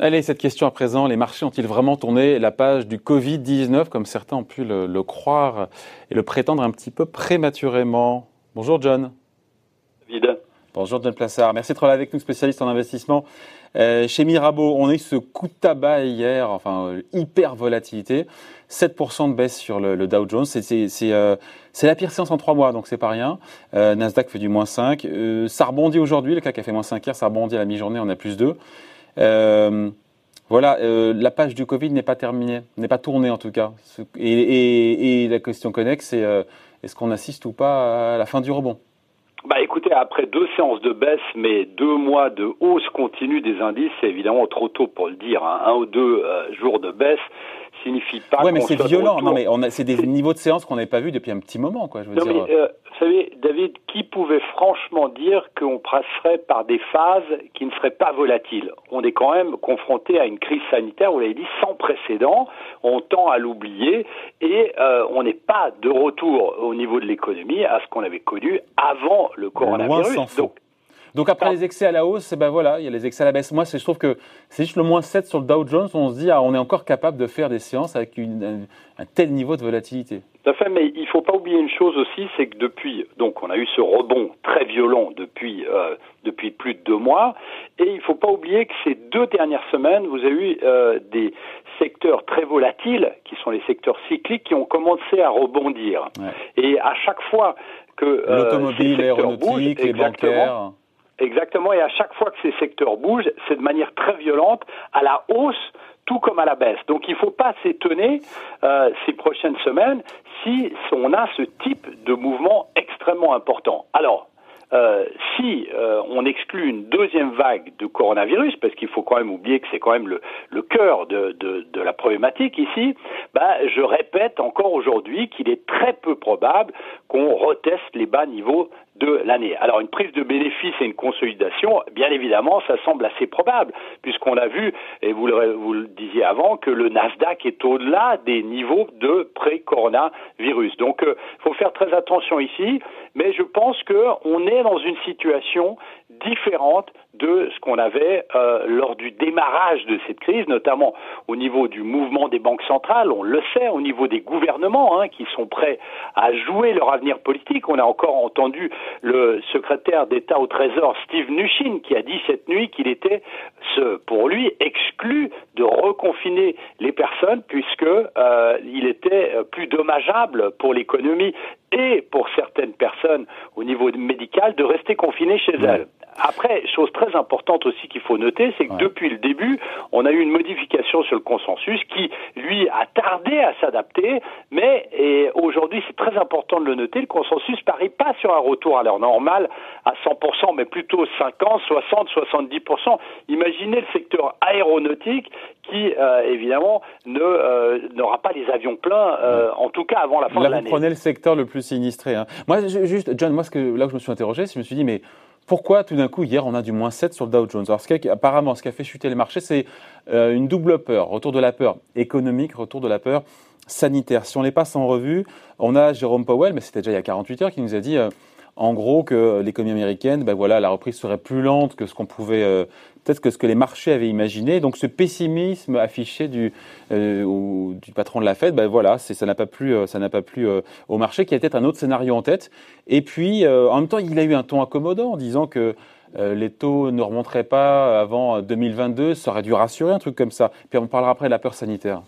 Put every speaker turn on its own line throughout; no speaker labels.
Allez, cette question à présent, les marchés ont-ils vraiment tourné la page du Covid-19 comme certains ont pu le, croire et le prétendre un petit peu prématurément? Bonjour John.
David.
Bonjour John Plassard, merci d'être là avec nous, spécialiste en investissement. Euh, chez Mirabeau, on a eu ce coup de tabac hier, enfin euh, hyper volatilité, 7% de baisse sur le, Dow Jones, euh, c'est la pire séance en trois mois, donc c'est pas rien. Nasdaq fait du moins 5, ça rebondit aujourd'hui, le CAC a fait moins 5 hier, ça rebondit à la mi-journée, on a plus 2. Euh, voilà, la page du Covid n'est pas terminée, n'est pas tournée en tout cas. Et, la question connexe, c'est est-ce qu'on assiste ou pas à la fin du rebond?
Bah écoutez, après deux séances de baisse, mais deux mois de hausse continue des indices, c'est évidemment trop tôt pour le dire. Hein. Un ou deux jours de baisse, signifie pas.
Ouais, mais c'est violent. Non, mais c'est des niveaux de séance qu'on n'avait pas vu depuis un petit moment, quoi. Je veux non, dire. Mais, euh,
vous savez, David, qui pouvait franchement dire qu'on passerait par des phases qui ne seraient pas volatiles? On est quand même confronté à une crise sanitaire, vous l'avez dit, sans précédent. On tend à l'oublier et euh, on n'est pas de retour au niveau de l'économie à ce qu'on avait connu avant le coronavirus.
Donc, donc après les excès à la hausse, ben voilà, il y a les excès à la baisse. Moi, je trouve que c'est juste le moins 7 sur le Dow Jones, on se dit, ah, on est encore capable de faire des séances avec une, un, tel niveau de volatilité.
Tout à fait, mais il ne faut pas oublier une chose aussi, c'est que depuis, donc on a eu ce rebond très violent depuis, euh, depuis plus de deux mois, et il ne faut pas oublier que ces deux dernières semaines, vous avez eu euh, des secteurs très volatiles, qui sont les secteurs cycliques, qui ont commencé à rebondir. Et à chaque fois que
euh, l'automobile, l'aéronautique, les bancaires
Exactement, et à chaque fois que ces secteurs bougent, c'est de manière très violente, à la hausse, tout comme à la baisse. Donc il ne faut pas s'étonner euh, ces prochaines semaines si on a ce type de mouvement extrêmement important. Alors, euh, si euh, on exclut une deuxième vague de coronavirus, parce qu'il faut quand même oublier que c'est quand même le, le cœur de, de, de, la problématique ici, bah, je répète encore aujourd'hui qu'il est très peu probable qu'on reteste les bas niveaux de l'année. Alors une prise de bénéfice et une consolidation, bien évidemment, ça semble assez probable, puisqu'on a vu, et vous le, vous le disiez avant, que le Nasdaq est au-delà des niveaux de pré-coronavirus. Donc il euh, faut faire très attention ici, mais je pense qu'on est dans une situation différente de ce qu'on avait euh, lors du démarrage de cette crise, notamment au niveau du mouvement des banques centrales, on le sait, au niveau des gouvernements hein, qui sont prêts à jouer leur avenir politique. On a encore entendu le secrétaire d'État au Trésor, Steve Mnuchin, qui a dit cette nuit qu'il était, ce, pour lui, exclu de reconfiner les personnes puisque euh, il était plus dommageable pour l'économie et pour certaines personnes au niveau médical de rester confinées chez elles. Après, chose très importante aussi qu'il faut noter, c'est que depuis le début, on a eu une modification sur le consensus qui, lui, a tardé à s'adapter, mais aujourd'hui, c'est très important de le noter, le consensus parie pas sur un retour à l'heure normale à 100%, mais plutôt 50, 60, 70%. Imaginez le secteur aéronautique qui, euh, évidemment, ne euh, n'aura pas les avions pleins, euh, en tout cas avant la fin de l'année.
Vous prenez le secteur le plus sinistré. Hein. Moi, juste, John, moi, ce que, là où je me suis interrogé, je me suis dit, mais pourquoi tout d'un coup, hier, on a du moins 7 sur le Dow Jones? Alors, ce apparemment, ce qui a fait chuter les marchés, c'est euh, une double peur. Retour de la peur économique, retour de la peur sanitaire. Si on les passe en revue, on a Jérôme Powell, mais c'était déjà il y a 48 heures, qui nous a dit euh, en gros que l'économie américaine, ben voilà, la reprise serait plus lente que ce qu'on pouvait, euh, peut-être que ce que les marchés avaient imaginé. Donc ce pessimisme affiché du, euh, patron de la Fed, ben voilà, ça n'a pas plu, euh, ça n'a pas plu au marché, qui a peut-être un autre scénario en tête. Et puis en même temps, il a eu un ton accommodant en disant que les taux ne remonteraient pas avant 2022, ça aurait dû rassurer un truc comme ça. Puis on parlera après de la peur sanitaire.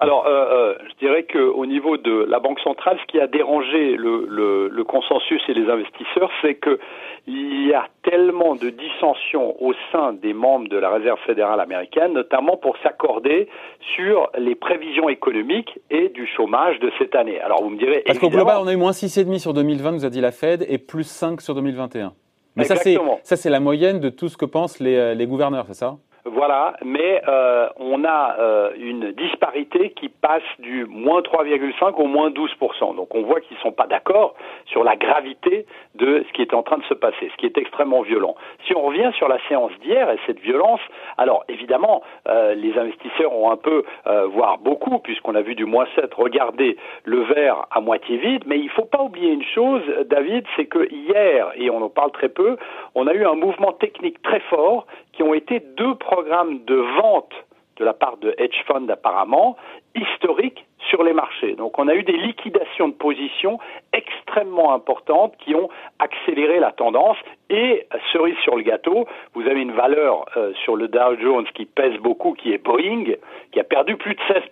Alors, euh, euh, je dirais qu'au niveau de la Banque centrale, ce qui a dérangé le, le, consensus et les investisseurs, c'est qu'il y a tellement de dissensions au sein des membres de la Réserve fédérale américaine, notamment pour s'accorder sur les prévisions économiques et du chômage de cette année. Alors, vous me direz...
Parce qu'au global, on a eu moins 6,5 sur 2020, nous a dit la Fed, et plus 5 sur 2021. Mais ça, c'est la moyenne de tout ce que pensent les, les gouverneurs, c'est ça?
Voilà, mais euh, on a euh, une disparité qui passe du moins 3,5 au moins 12%. Donc on voit qu'ils ne sont pas d'accord sur la gravité de ce qui est en train de se passer, ce qui est extrêmement violent. Si on revient sur la séance d'hier et cette violence, alors évidemment, euh, les investisseurs ont un peu, voire beaucoup, puisqu'on a vu du moins 7, regarder le verre à moitié vide, mais il ne faut pas oublier une chose, David, c'est que hier, et on en parle très peu, on a eu un mouvement technique très fort qui ont été deux programmes de vente de la part de hedge funds apparemment historiques sur les marchés. Donc on a eu des liquidations de positions extrêmement importantes qui ont accéléré la tendance et cerise sur le gâteau, vous avez une valeur euh, sur le Dow Jones qui pèse beaucoup qui est Boeing qui a perdu plus de 16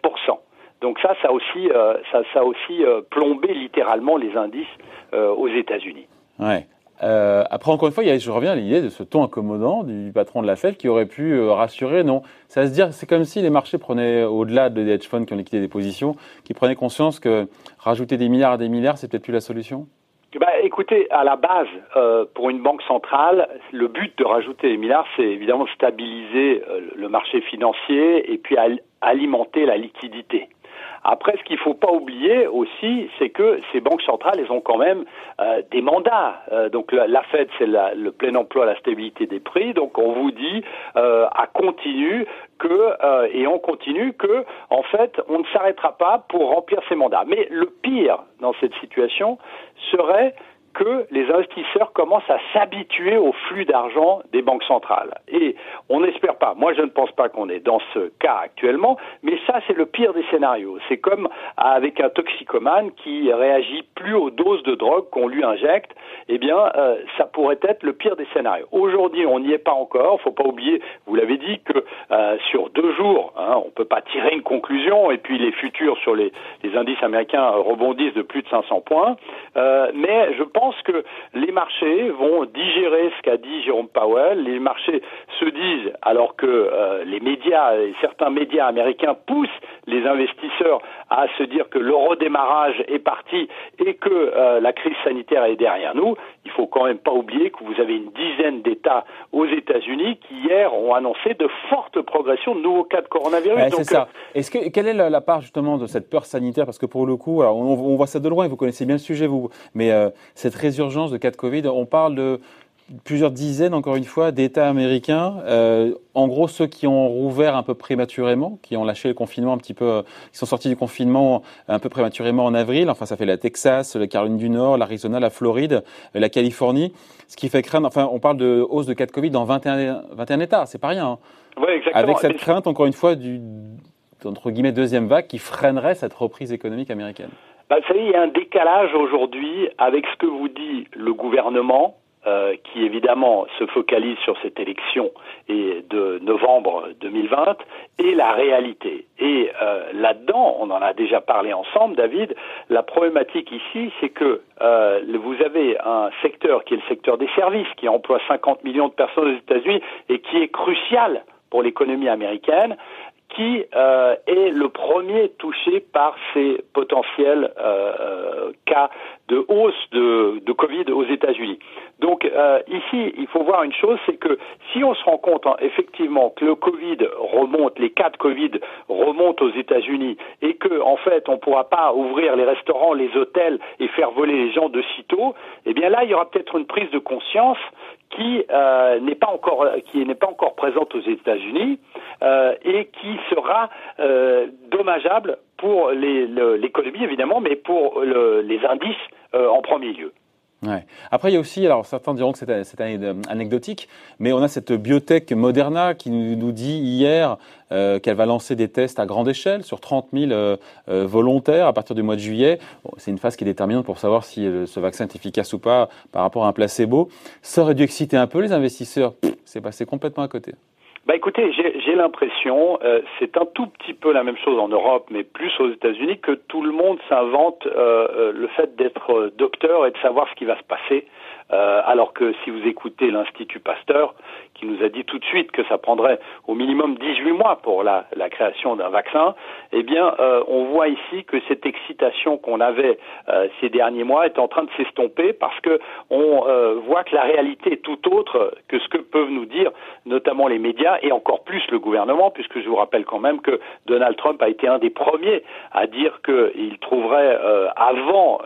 donc ça, ça a aussi, euh, ça, a aussi euh, plombé littéralement les indices aux États-Unis.
Ouais. Euh, après, encore une fois, il y je reviens à l'idée de ce ton accommodant du patron de la Fed qui aurait pu euh, rassurer. Non, ça se dire, c'est comme si les marchés prenaient, au-delà des hedge funds qui ont liquidé des positions, qui prenaient conscience que rajouter des milliards à des milliards, c'est peut-être plus la solution.
Bah, écoutez, à la base, euh, pour une banque centrale, le but de rajouter des milliards, c'est évidemment stabiliser euh, le marché financier et puis alimenter la liquidité. Après, ce qu'il ne faut pas oublier aussi, c'est que ces banques centrales, elles ont quand même euh, des mandats. Euh, donc la, Fed, c'est le plein emploi, la stabilité des prix. Donc on vous dit euh, à continu que et on continue que en fait on ne s'arrêtera pas pour remplir ces mandats. Mais le pire dans cette situation serait que les investisseurs commencent à s'habituer au flux d'argent des banques centrales. Et on n'espère pas, moi je ne pense pas qu'on est dans ce cas actuellement, mais ça c'est le pire des scénarios. C'est comme avec un toxicomane qui réagit plus aux doses de drogue qu'on lui injecte, eh bien euh, ça pourrait être le pire des scénarios. Aujourd'hui on n'y est pas encore, faut pas oublier, vous l'avez dit, que euh, sur deux jours, hein, on peut pas tirer une conclusion, et puis les futurs sur les, les indices américains rebondissent de plus de 500 points, euh, mais je pense pense que les marchés vont digérer ce qu'a dit Jérôme Powell. Les marchés se disent, alors que euh, les médias et certains médias américains poussent les investisseurs à se dire que le redémarrage est parti et que euh, la crise sanitaire est derrière nous, il faut quand même pas oublier que vous avez une dizaine d'États aux États-Unis qui hier ont annoncé de fortes progressions de nouveaux cas de coronavirus.
c'est ça. Euh, Est-ce que quelle est la, part justement de cette peur sanitaire? Parce que pour le coup, alors on, voit ça de loin. Vous connaissez bien le sujet, vous, mais cette résurgence de cas de Covid. On parle de plusieurs dizaines, encore une fois, d'États américains. Euh, en gros, ceux qui ont rouvert un peu prématurément, qui ont lâché le confinement un petit peu, qui sont sortis du confinement un peu prématurément en avril. Enfin, ça fait la Texas, la Caroline du Nord, l'Arizona, la Floride, la Californie. Ce qui fait craindre, enfin, on parle de hausse de cas de Covid dans 21, 21 États. C'est pas rien. Hein.
exactement.
Avec cette crainte, encore une fois, du, entre guillemets, deuxième vague qui freinerait cette reprise économique américaine.
Bah, vous savez, il y a un décalage aujourd'hui avec ce que vous dit le gouvernement, euh, qui évidemment se focalise sur cette élection et de novembre 2020 et la réalité. Et euh, là-dedans, on en a déjà parlé ensemble, David. La problématique ici, c'est que euh, vous avez un secteur qui est le secteur des services, qui emploie 50 millions de personnes aux États-Unis et qui est crucial pour l'économie américaine qui euh, est le premier touché par ces potentiels euh, euh, cas de hausse de, de Covid aux États-Unis. Donc ici, il faut voir une chose, c'est que si on se rend compte hein, effectivement que le Covid remonte, les cas de Covid remontent aux États-Unis et que en fait on ne pourra pas ouvrir les restaurants, les hôtels et faire voler les gens de sitôt, eh bien là il y aura peut-être une prise de conscience qui euh, n'est pas encore qui n'est pas encore présente aux États-Unis euh, et qui sera euh, dommageable pour l'économie évidemment, mais pour les indices en premier lieu.
Ouais. Après, il y a aussi, alors certains diront que c'est anecdotique, mais on a cette biotech Moderna qui nous, dit hier euh, qu'elle va lancer des tests à grande échelle sur 30 000 euh, euh, volontaires à partir du mois de juillet. c'est une phase qui est déterminante pour savoir si ce vaccin est efficace ou pas par rapport à un placebo. Ça aurait dû exciter un peu les investisseurs. C'est passé complètement à côté.
Bah écoutez, j'ai l'impression, euh, c'est un tout petit peu la même chose en Europe, mais plus aux États-Unis, que tout le monde s'invente euh, euh, le fait d'être docteur et de savoir ce qui va se passer. Euh, alors que si vous écoutez l'Institut Pasteur, qui nous a dit tout de suite que ça prendrait au minimum 18 mois pour la, création d'un vaccin, eh bien, euh, on voit ici que cette excitation qu'on avait euh, ces derniers mois est en train de s'estomper parce que on voit que la réalité est tout autre que ce que peuvent nous dire notamment les médias et encore plus le gouvernement, puisque je vous rappelle quand même que Donald Trump a été un des premiers à dire qu'il trouverait avant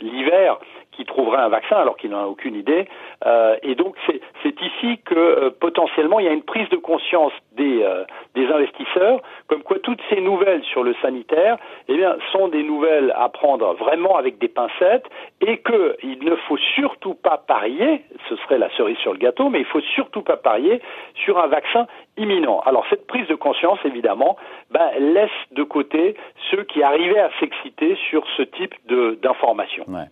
l'hiver qui trouverait un vaccin alors qu'il n'en a aucune idée. Euh, et donc c'est ici que euh, potentiellement il y a une prise de conscience des, euh, des investisseurs, comme quoi toutes ces nouvelles sur le sanitaire, eh bien, sont des nouvelles à prendre vraiment avec des pincettes, et qu'il ne faut surtout pas parier, ce serait la cerise sur le gâteau, mais il faut surtout pas parier sur un vaccin imminent. Alors cette prise de conscience, évidemment, ben, laisse de côté ceux qui arrivaient à s'exciter sur ce type d'informations.
Ouais.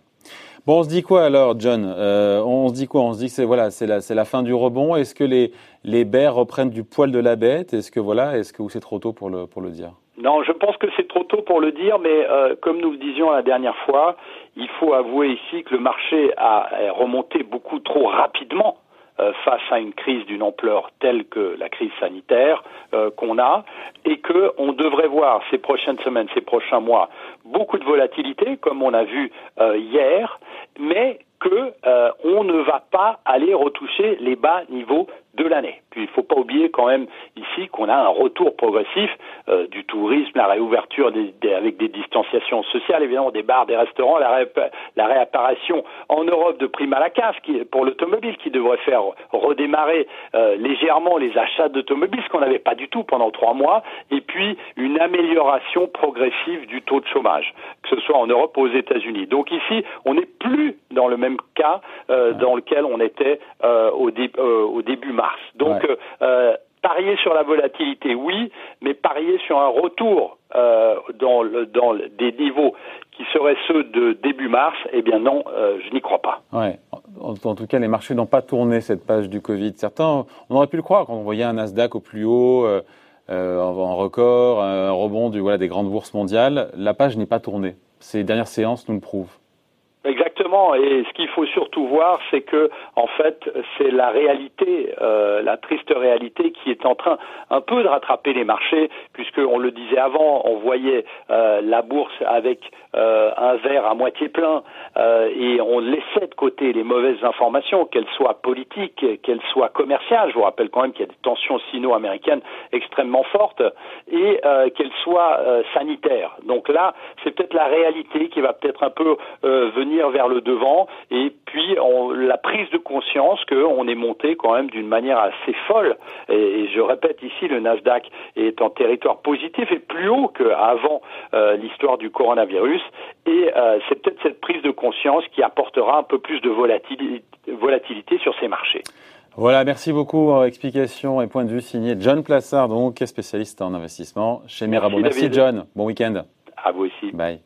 Bon, on se dit quoi alors, John? Euh, On se dit quoi? On se dit que c'est voilà, c'est la, la fin du rebond. Est-ce que les les reprennent du poil de la bête? Est-ce que voilà, est-ce que c'est trop tôt pour le dire?
Non, je pense que c'est trop tôt pour le dire, mais euh, comme nous le disions la dernière fois, il faut avouer ici que le marché a remonté beaucoup trop rapidement face à une crise d'une ampleur telle que la crise sanitaire euh, qu'on a et que on devrait voir ces prochaines semaines, ces prochains mois beaucoup de volatilité comme on a vu euh, hier, mais que on ne va pas aller retoucher les bas niveaux de l'année. Puis il ne faut pas oublier quand même ici qu'on a un retour progressif euh, du tourisme, la réouverture des, avec des distanciations sociales, évidemment des bars, des restaurants, la, la réapparition en Europe de primes à la casse qui, pour l'automobile qui devrait faire redémarrer euh, légèrement les achats d'automobiles, ce qu'on n'avait pas du tout pendant trois mois, et puis une amélioration progressive du taux de chômage, que ce soit en Europe ou aux États-Unis. Donc ici, on n'est plus dans le même cas euh, dans lequel on était au, au début mars. Donc, euh, parier sur la volatilité, oui, mais parier sur un retour euh, dans, dans des niveaux qui seraient ceux de début mars, eh bien non, euh, je n'y crois pas.
Ouais. En, tout cas, les marchés n'ont pas tourné cette page du Covid. Certains, on aurait pu le croire quand on voyait un Nasdaq au plus haut, en record, un rebond du, voilà, des grandes bourses mondiales. La page n'est pas tournée. Ces dernières séances nous le prouvent.
Exactement. Et ce qu'il faut surtout voir, c'est que en fait, c'est la réalité, euh, la triste réalité, qui est en train un peu de rattraper les marchés, puisque on le disait avant, on voyait euh, la bourse avec euh, un verre à moitié plein, et on laissait de côté les mauvaises informations, qu'elles soient politiques, qu'elles soient commerciales. Je vous rappelle quand même qu'il y a des tensions sino-américaines extrêmement fortes, et qu'elles soient sanitaires. Donc là, c'est peut-être la réalité qui va peut-être un peu venir vers le devant et puis on, la prise de conscience qu'on est monté quand même d'une manière assez folle. Et, je répète ici, le Nasdaq est en territoire positif et plus haut qu'avant euh, l'histoire du coronavirus. Et euh, c'est peut-être cette prise de conscience qui apportera un peu plus de volatilité, volatilité sur ces marchés.
Voilà, merci beaucoup. Explication et point de vue signé John Plassard, donc spécialiste en investissement chez Mirabeau. Merci, merci John. Bon week-end.
À vous aussi.
Bye.